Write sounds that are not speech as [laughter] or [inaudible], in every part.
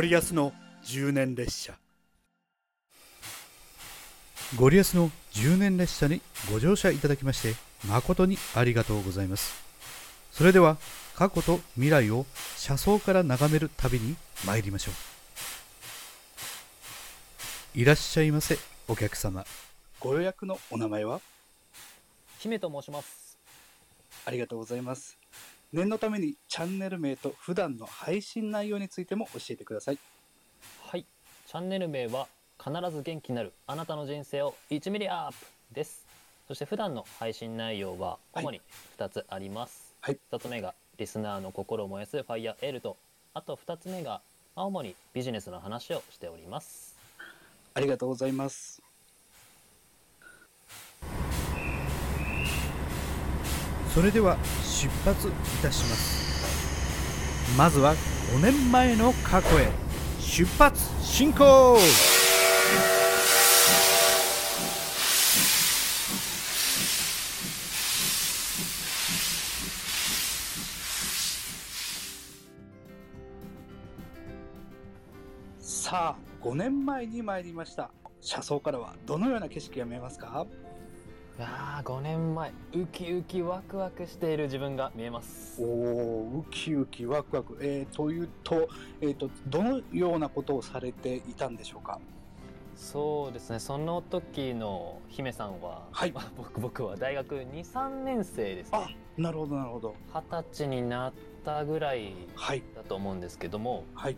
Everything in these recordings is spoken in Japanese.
ゴリアスの10年列車。ゴリアスの10年列車にご乗車いただきまして誠にありがとうございます。それでは過去と未来を車窓から眺める旅に参りましょう。いらっしゃいませお客様。ご予約のお名前は？姫と申します。ありがとうございます念のためにチャンネル名と普段の配信内容についても教えてくださいはい。チャンネル名は必ず元気になるあなたの人生を1ミリアップです。そして普段の配信内容ははい主に2つあります。はい1つ目がリスナーの心を燃やすファイヤーエールと、あと2つ目が主にビジネスの話をしております。ありがとうございます。それでは出発いたします。まずは5年前の過去へ出発進行。さあ5年前に参りました。車窓からはどのような景色が見えますか？やー5年前ウキウキワクワクしている自分が見えます。おおウキウキワクワク、えー、というと,、えー、とどのようなことをされていたんでしょうか？そうですねその時の姫さんは、はい。ま [laughs] あ僕僕は大学23年生ですね。あなるほどなるほど。二十歳になったぐらいだと思うんですけども、はい。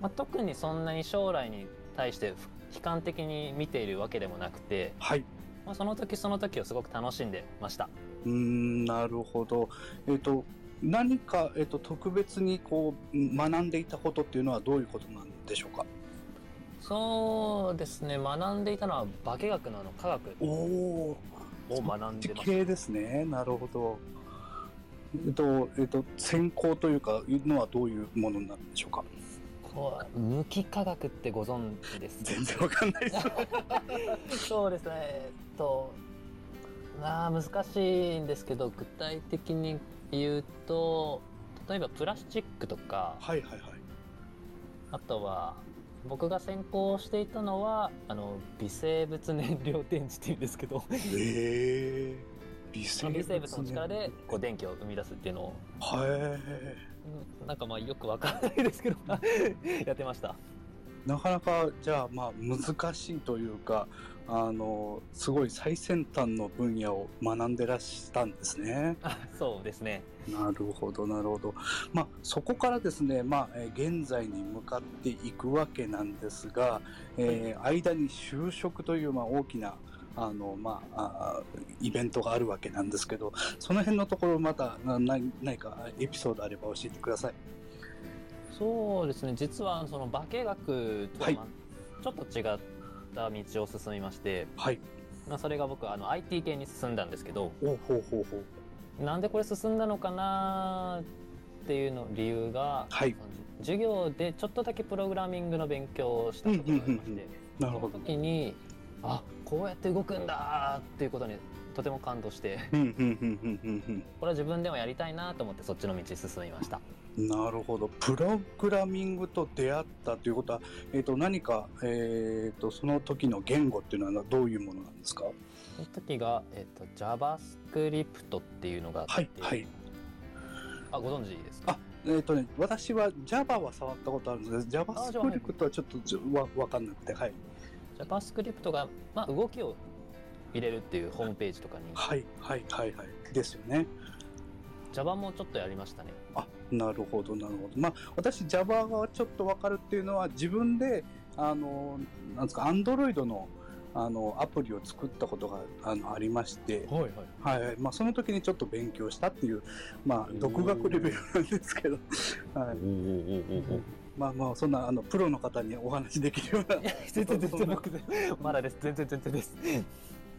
まあ、特にそんなに将来に対して悲観的に見ているわけでもなくて、はいまあ、その時その時をすごく楽しんでました。うーんなるほど。えっ、と何か、えー、と特別にこう学んでいたことっていうのはどういうことなんでしょうか？そうですね。学んでいたのは化学のあの科学おおを学んでましですね。なるほど。えっ、とえっ、と専攻というかいうのはどういうものなんでしょうか？無機化学ってご存知ですか？全然わかんないです。そうですね。えっとまあ難しいんですけど具体的に言うと例えばプラスチックとかはいはいはい。あとは僕が専攻していたのはあの微生物燃料電池っていうんですけど。ええ。微生微生物の力でこう電気を生み出すっていうのをはいうんなんかまあよくわからないですけど [laughs] やってましたなかなかじゃあまあ難しいというかあのすごい最先端の分野を学んでらっしたんですね。あそうですねなるほどなるほど。まあそこからですねまあえー現在に向かっていくわけなんですが、えー間に就職というまあ大きなあのまああーイベントがあるわけなんですけどその辺のところまたな何何かエピソードあれば教えてください。そうですね実はその化学とは、ちょっと違った道を進みまして、はい。まあ、それが僕あの IT 系に進んだんですけどおうほうほうほう。なんでこれ進んだのかなっていうの理由が、はい授業でちょっとだけプログラミングの勉強をしたことがありまして、うんうんうんなるほどその。時にあこうやって動くんだっていうことにとても感動して。これは自分でもやりたいなと思ってそっちの道に進みましたなるほど。プログラミングと出会ったということは、えっ、と、何か、えっ、と、その時の言語っていうのはどういうものなんですか？その時が、えっと JavaScript っていうのがあって、はい、はい。あご存知ですか？あ、えっ、とね、私は Java は触ったことあるんですけど、JavaScript はちょっとわわかんなくて、はい。JavaScript が、まあ、動きを入れるっていうホームページとかに。はい、はい、はい、はい。ですよね。Java もちょっとやりましたね。あ、なるほど、なるほど。まあ、私 Java がちょっとわかるっていうのは、自分で、あの、なんですか、Android の、あの、アプリを作ったことがあのありまして、はいはい。はいはい。まあ、その時にちょっと勉強したっていう、まあ、独学レベルなんですけど、はい、まあまあそんなあのプロの方にお話できるような。全然全然僕まだです。全然全然です。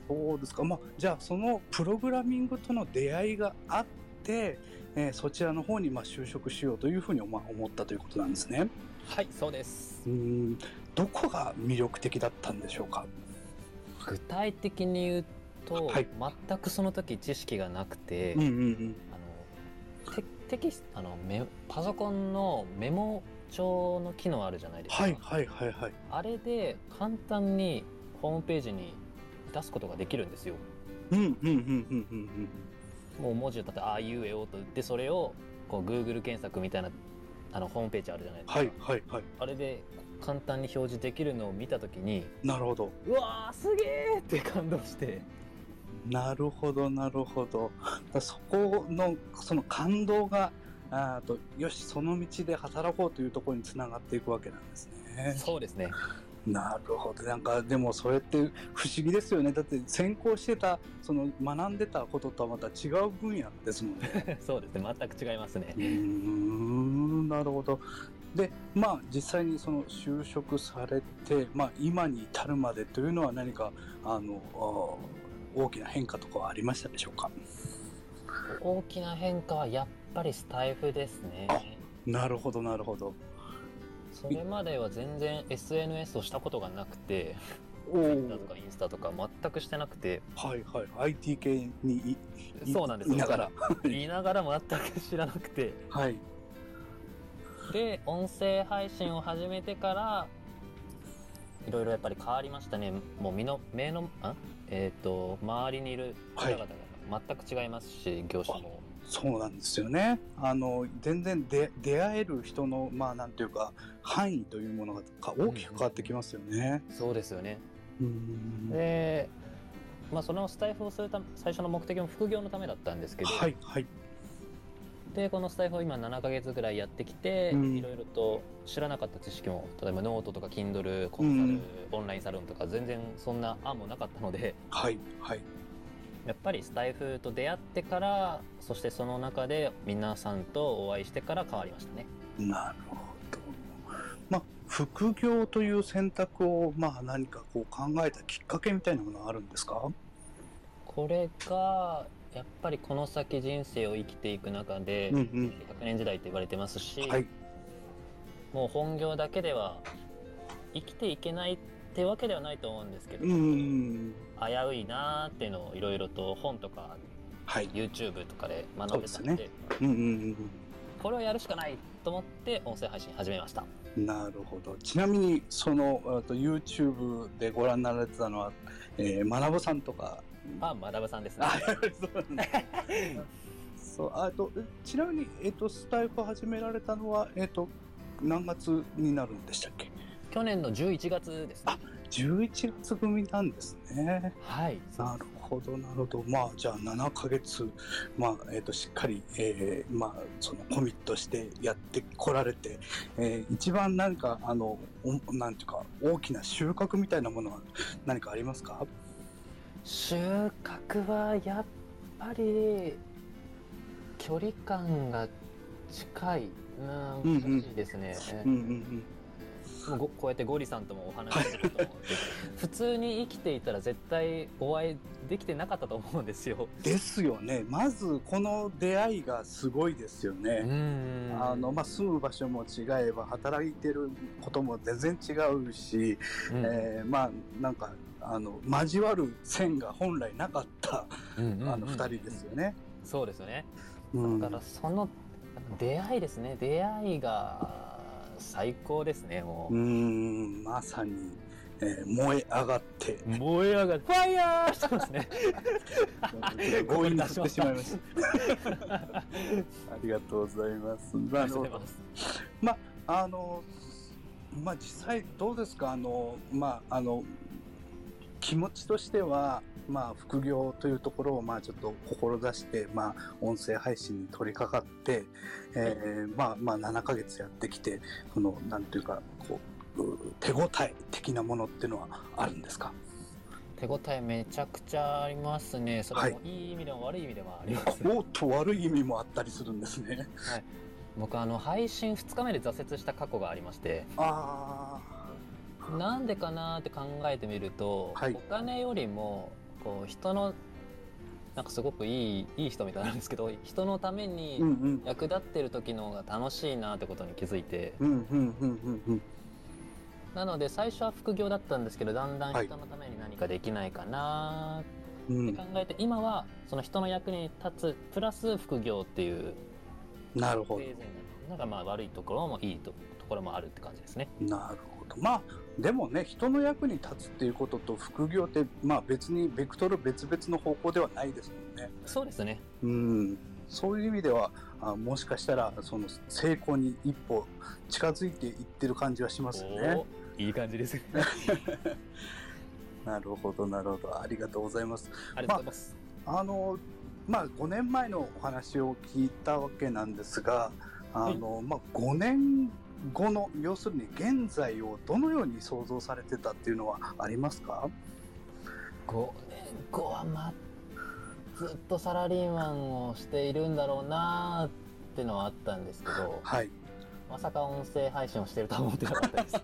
そうですか、まあ、じゃあそのプログラミングとの出会いがあって、えーそちらの方にまあ就職しようというふうにまあ思ったということなんですね。はいそうです。うーん。どこが魅力的だったんでしょうか？具体的に言うと、はい。全くその時知識がなくて、うんうんうん。あのテテキストあのメパソコンのメモ帳の機能あるじゃないですか、はいはいはいはい。あれで簡単にホームページに出すことができるんですようんうんうんうんうんもう文字を立てて「あいうえお」と言ってそれをこう Google 検索みたいなあのホームページあるじゃないですか、はいはいはい。あれで簡単に表示できるのを見た時になるほど。うわーすげーって感動してなるほどなるほど。だそこのその感動があーとよしその道で働こうというところにつながっていくわけなんですね。そうですねなるほど。なんかでもそれって不思議ですよね。だって専攻してたその学んでたこととはまた違う分野ですもんね。[laughs] そうですね全く違いますねうーんなるほど。でまあ実際にその就職されて、まあ、今に至るまでというのは何かあの大きな変化とかはありましたでしょうか？大きな変化はやっぱりスタイフですね。なるほどなるほど。それまでは全然 SNS をしたことがなくてお Twitter とかインスタとか全くしてなくて。はいはい IT 系にいいそうなんですよ。いながら。言 [laughs] いながら全く知らなくて。はい。で音声配信を始めてからいろいろやっぱり変わりましたね。もう身の目のあ？えっ、と周りにいる方々が全く違いますし、業種もそうなんですよね。あの全然で出会える人のまあなんていうか範囲というものがか大きく変わってきますよね。そうですよね。うんでまあそのスタエフをするため最初の目的も副業のためだったんですけど、はいはい。でこのスタエフを今7ヶ月ぐらいやってきて、うん。いろいろと知らなかった知識も例えばノートとか Kindle コンサル、うん。オンラインサロンとか全然そんな案もなかったので。はいはいやっぱりスタイフと出会ってからそしてその中で皆さんとお会いしてから変わりましたね。なるほど。まあ副業という選択をまあ何かこう考えたきっかけみたいなものはあるんですか？これがやっぱりこの先人生を生きていく中で、うんうん。100年時代って言われてますし、はい。もう本業だけでは生きていけないってわけではないと思うんですけど、うん。危ういなーっていうのをいろいろと本とかはい。YouTube とかで学んでたのでうんうんこれをやるしかないと思って音声配信始めました。うんなるほど。ちなみにそのあと YouTube でご覧になられてたのは、えー、学さんとか。あマダブさんですね。あ [laughs] そうあとえちなみに、えっとスタイフ始められたのは、えっと何月になるんでしたっけ？去年の11月ですね。11月組なんですね。はい。なるほどなるほど。まあじゃあ7ヶ月まあえっ、としっかり、えーまあそのコミットしてやってこられて、えー一番何かあのおなんていうか大きな収穫みたいなものは何かありますか？収穫はやっぱり距離感が近いうん難しいですね、うんうんもうごこうやってゴリさんともお話しすることもでき普通に生きていたら絶対お会いできてなかったと思うんですよ。うんですよね。まずこの出会いがすごいですよね、んあのまあ、住む場所も違えば働いてることも全然違うし、うん。えーまあなんかあの交わる線が本来なかったうんうんうんあの2人ですよね。そうですよね。うん。だからその出会いですね。出会いが最高ですねもうーんまさに、えー燃え上がってう。燃え上がるファイヤーしてますね。[laughs] 強引にてしまいました。ありがとうございます。まああのまあ実際どうですか？あのまああの気持ちとしては。まあ、副業というところをまあちょっと志して、まあ、音声配信に取り掛かって、えーまあまあ7ヶ月やってきてこのなんていうかこうう手応え的なものっていうのはあるんですか？手応えめちゃくちゃありますね。それもいい意味でも悪い意味でもあります、ね。おっと悪い意味もあったりするんですね。僕あの配信2日目で挫折した過去がありまして。あなんでかなって考えてみると、はいお金よりもこう人のなんかすごくいいいい人みたいなんですけど人のためにうん。役立ってる時の方が楽しいなってことに気づいて、うんうんうんうんうん。なので最初は副業だったんですけどだんだんはい人のために何かできないかなうんって考えて、今はその人の役に立つプラス副業っていうなるほどなんかまあ悪いところもいいとところもあるって感じですね。なるほど。まあ、でもね、人の役に立つっていうことと副業って、まあ別にベクトル別々の方向ではないですもんね。そうですね。うん。そういう意味では、あもしかしたら、その成功に一歩近づいていってる感じはしますよね。おいい感じです。[laughs] なるほど、なるほど。ありがとうございます。ありがとうございます。あの、まあ5年前のお話を聞いたわけなんですが、あの、まあ5年後の、要するに現在をどのように想像されてたっていうのはありますか？5年後はまあずっとサラリーマンをしているんだろうなーってのはあったんですけどはい。まさか音声配信をしてるとは思ってなかったです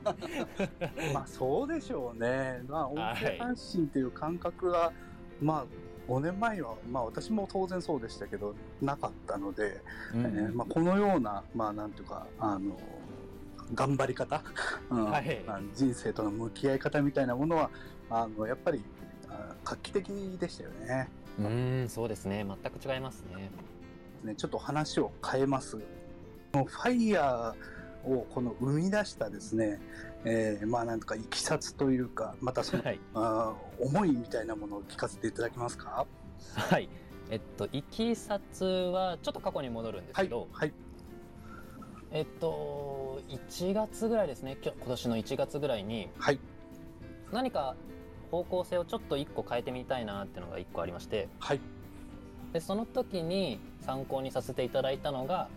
[laughs] まあそうでしょうね。まあ音はい声発信っていう感覚が、まあ5年前は、まあ私も当然そうでしたけど、なかったので、うんえーまあ、このような、まあなんていうか、あの、頑張り方、うんはいまあ人生との向き合い方みたいなものは、あの、やっぱり、あ画期的でしたよね。うーんそうですね全く違いますねねちょっと話を変えます。ファイヤーをこの生み出したですね、えーまあなんとかいきさつというか、またその、はいあー思いみたいなものを聞かせていただけますか？はいえっといきさつはちょっと過去に戻るんですはいけど、。はい。えっと1月ぐらいですねきょ今年の1月ぐらいにはい。何か方向性をちょっと1個変えてみたいなっていうのが1個ありましてはい。でその時に参考にさせていただいたのが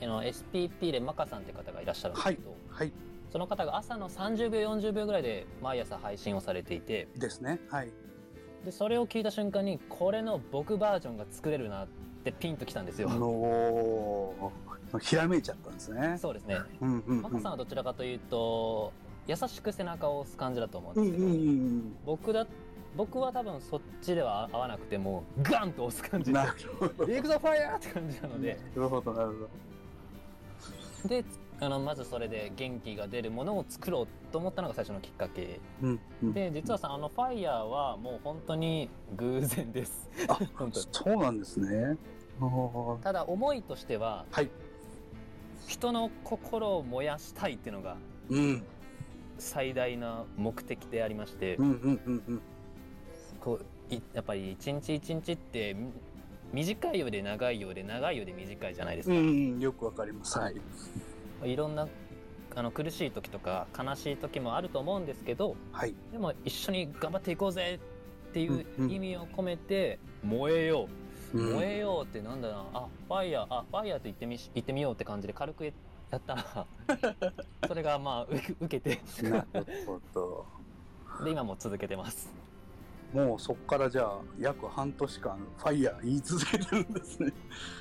あの SPP でマカさんって方がいらっしゃるんですけど、はい。その方が朝の30秒40秒ぐらいで毎朝配信をされていてですね。はい。でそれを聞いた瞬間にこれの僕バージョンが作れるなってピンときたんですよ。のひらめいちゃったんですね。そうですねうんうんうん。マカさんはどちらかというと優しく背中を押す感じだと思うんですけど、うんうんうん僕だ僕は多分そっちでは合わなくてもガンと押す感うん。じでなるほど。行くぞファイヤーって感じなので、なるほど、なるほど。であのまずそれで元気が出るものを作ろうと思ったのが最初のきっかけうんうん。で実はさあのファイヤーはもう本当に偶然ですあ [laughs] 本当にそうなんですね。ただ思いとしてははい。人の心を燃やしたいっていうのがうん。最大な目的でありまして。こういやっぱり一日一日ってみ短いようで長いようで長いようで短いじゃないですか、うんうん、よくわかります。はい。いろんなあの苦しい時とか悲しい時もあると思うんですけどはい。でも一緒に頑張っていこうぜっていう意味を込めて燃えよう、うん燃えようってなんだなあファイヤーあファイヤーと言ってみし言ってみようって感じで軽くやったら [laughs] それがまあう受けてなるほど。で今も続けてますもうそこからじゃあ約半年間ファイヤー言い続けてるんですね。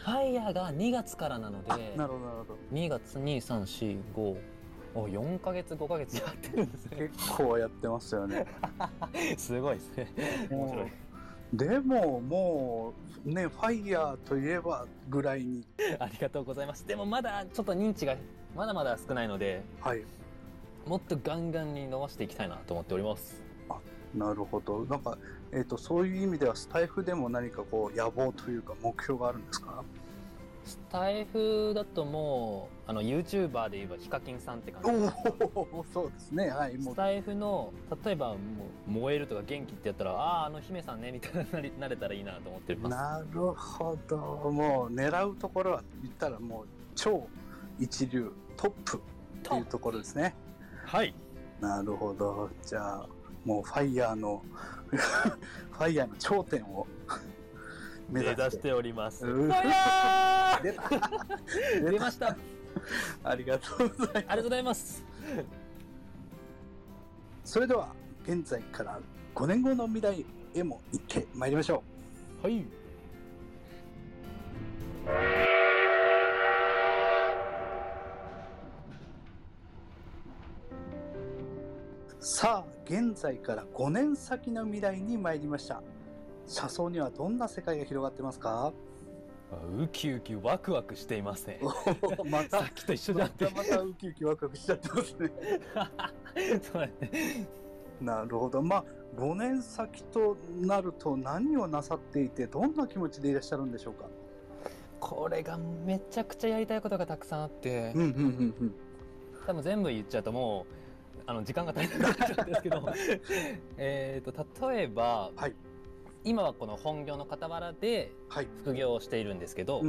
ファイヤーが2月からなのであ、なるほどなるほど。2月2345お4ヶ月5ヶ月やってるんですね結構やってますよね。[laughs] すごいですね面白いでももうねファイヤーといえばぐらいに。[laughs] ありがとうございます。でもまだちょっと認知がまだまだ少ないのではい。もっとガンガンに伸ばしていきたいなと思っております。なるほど。なんか、えー、とそういう意味ではスタイフでも何かこう野望というか目標があるんですか？スタイフだともうあの YouTuber で言えばヒカキンさんって感じ。おおそうですね。はいもう。スタイフの例えばもう燃えるとか元気ってやったらああーあの姫さんねみたいななりなれたらいいなと思ってます。なるほど。もう狙うところは言ったらもう超一流トップっていうところですね。はい。なるほど。じゃあもうファイヤーの [laughs] ファイヤーの頂点を目目指して。指しております。出出ました。ありありがとうございます。がとうございます。それでは現在から5年後の未来へも行ってまいりましょはい。うさあ現在から5年先の未来に参りました車窓にはどんな世界が広がってますか？ウキウキワクワクしていますね。また [laughs] さっきと一緒じゃんってまた。またウキウキワクワクしちゃってますね [laughs] そうだね。なるほどまあ5年先となると何をなさっていてどんな気持ちでいらっしゃるんでしょうか？これがめちゃくちゃやりたいことがたくさんあってうん、うんうんうん多分全部言っちゃうともうあの時間が足りなくなっちゃうんですけどえーと例えば、はい今はこの本業の傍らではい。副業をしているんですけど、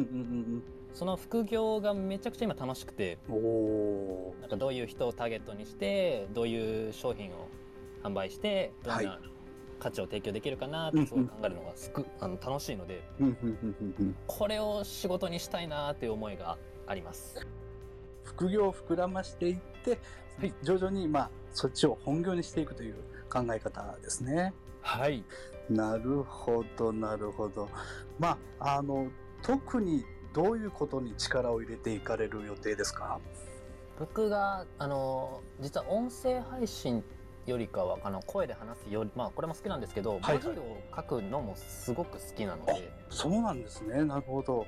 その副業がめちゃくちゃ今楽しくてなんかどういう人をターゲットにしてどういう商品を販売してどんはいな価値を提供できるかなってすごい考えるのがすくあの楽しいので。これを仕事にしたいなっていう思いがあります。副業を膨らましていって、はい徐々にまあそっちを本業にしていくという考え方ですね。はいなるほどなるほど。まああの特にどういうことに力を入れていかれる予定ですか？僕があの実は音声配信よりかはあの声で話すよりまあこれも好きなんですけど、はい文字を書くのもすごく好きなのでそうなんですね。なるほど。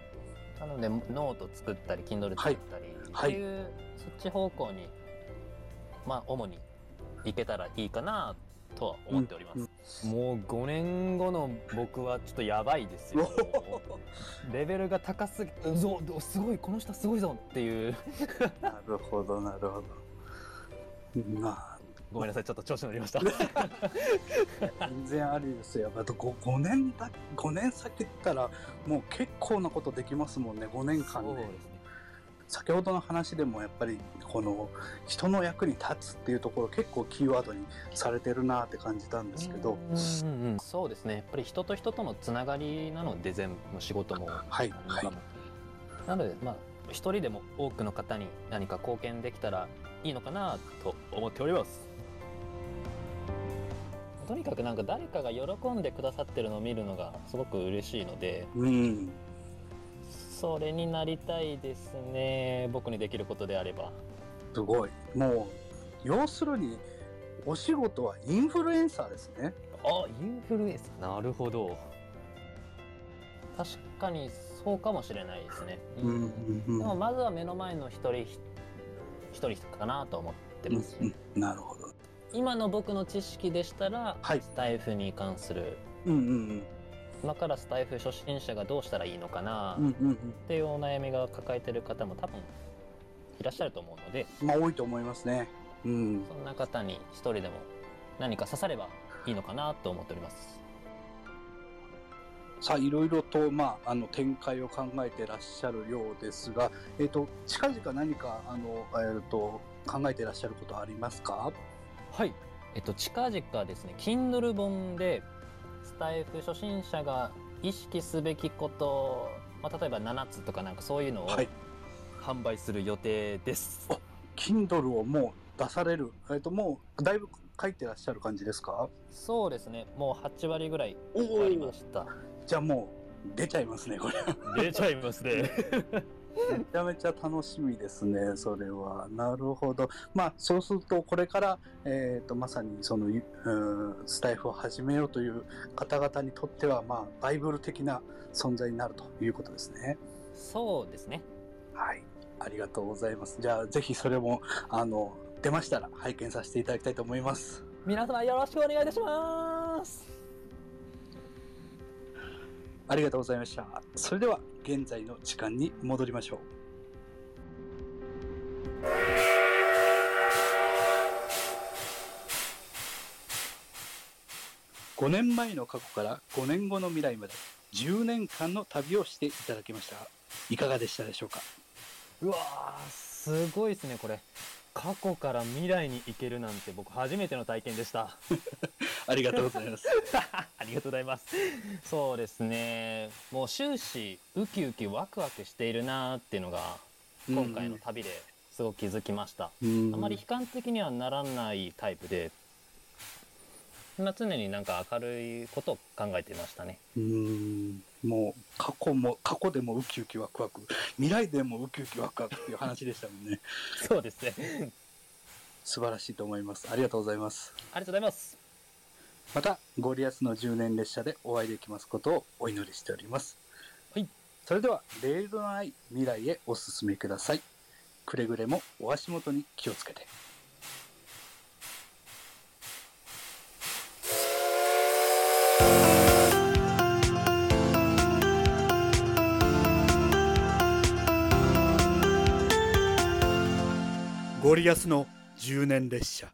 なのでノート作ったり Kindle 作ったり、はいっていうそっち方向にまあ主にいけたらいいかなとは思っております、もう5年後の僕はちょっとやばいですよレベルが高すぎてぞすごいこの人すごいぞっていうなるほどなるほど。まあごめんなさいちょっと調子乗りました全然ありですよ。あと 5, 5年だ5年先ったらもう結構なことできますもんね。5年間で。そうですね先ほどの話でもやっぱりこの人の役に立つっていうところ結構キーワードにされてるなって感じたんですけど。うんうんうんそうですね。やっぱり人と人とのつながりなので全部仕事も。はい。はい。なのでまあ一人でも多くの方に何か貢献できたらいいのかなと思っております。とにかくなんか誰かが喜んでくださってるのを見るのがすごく嬉しいので。うん。それになりたいですね。僕にできることであれば。すごい。もう要するにお仕事はインフルエンサーですね。あインフルエンサー。なるほど。確かにそうかもしれないですね、うんうんうん。でもまずは目の前の一人一人かなと思ってます、うんうん。なるほど。今の僕の知識でしたら、はい。スタイフに関するうんうん今からスタイフ初心者がどうしたらいいのかなっ。ていうお悩みが抱えてる方も多分いらっしゃると思うのでまあ多いと思いますね。うん。そんな方に一人でも何か刺さればいいのかなと思っておりますさあいろいろと、まあ、あの展開を考えてらっしゃるようですが、えっと近々何かあの、えっと考えてらっしゃることはありますか？はいえっと近々ですね Kindle 本でスタイフ初心者が意識すべきこと、まあ、例えば7つとかなんかそういうのをはい。販売する予定です、Kindle をもう出される、えっともうだいぶ書いてらっしゃる感じですか？そうですね。もう8割ぐらいお終わりました。じゃあもう出ちゃいますねこれ。出ちゃいますね。めちゃめちゃ楽しみですねそれは。なるほど。まあそうするとこれから、えっとまさにその、うんスタイフを始めようという方々にとってはまあバイブル的な存在になるということですね。そうですね。はい、ありがとうございます。じゃあ、ぜひそれも、あの、出ましたら拝見させていただきたいと思います。皆様よろしくお願いいたしますありがとうございました。それでは、現在の時間に戻りましょう。5年前の過去から5年後の未来まで10年間の旅をしていただきました。いかがでしたでしょうか？うわーすごいですねこれ過去から未来に行けるなんて僕初めての体験でした [laughs] [laughs] ありがとうございます。[laughs] ありがとうございます。そうですね。もう終始ウキウキワクワクしているなーっていうのが今回の旅ですごく気づきました、うん。あまり悲観的にはならないタイプで、まあ、常になんか明るいことを考えていましたね。うーん。もう過去も過去でもウキウキワクワク未来でもウキウキワクワクっていう話でしたもんね。[laughs] そうですね。素晴らしいと思います。ありがとうございます。ありがとうございますまたゴリアスの10年列車でお会いできますことをお祈りしております。はい。それではレールのない未来へお進みください。くれぐれもお足元に気をつけて。ゴリアスの10年列車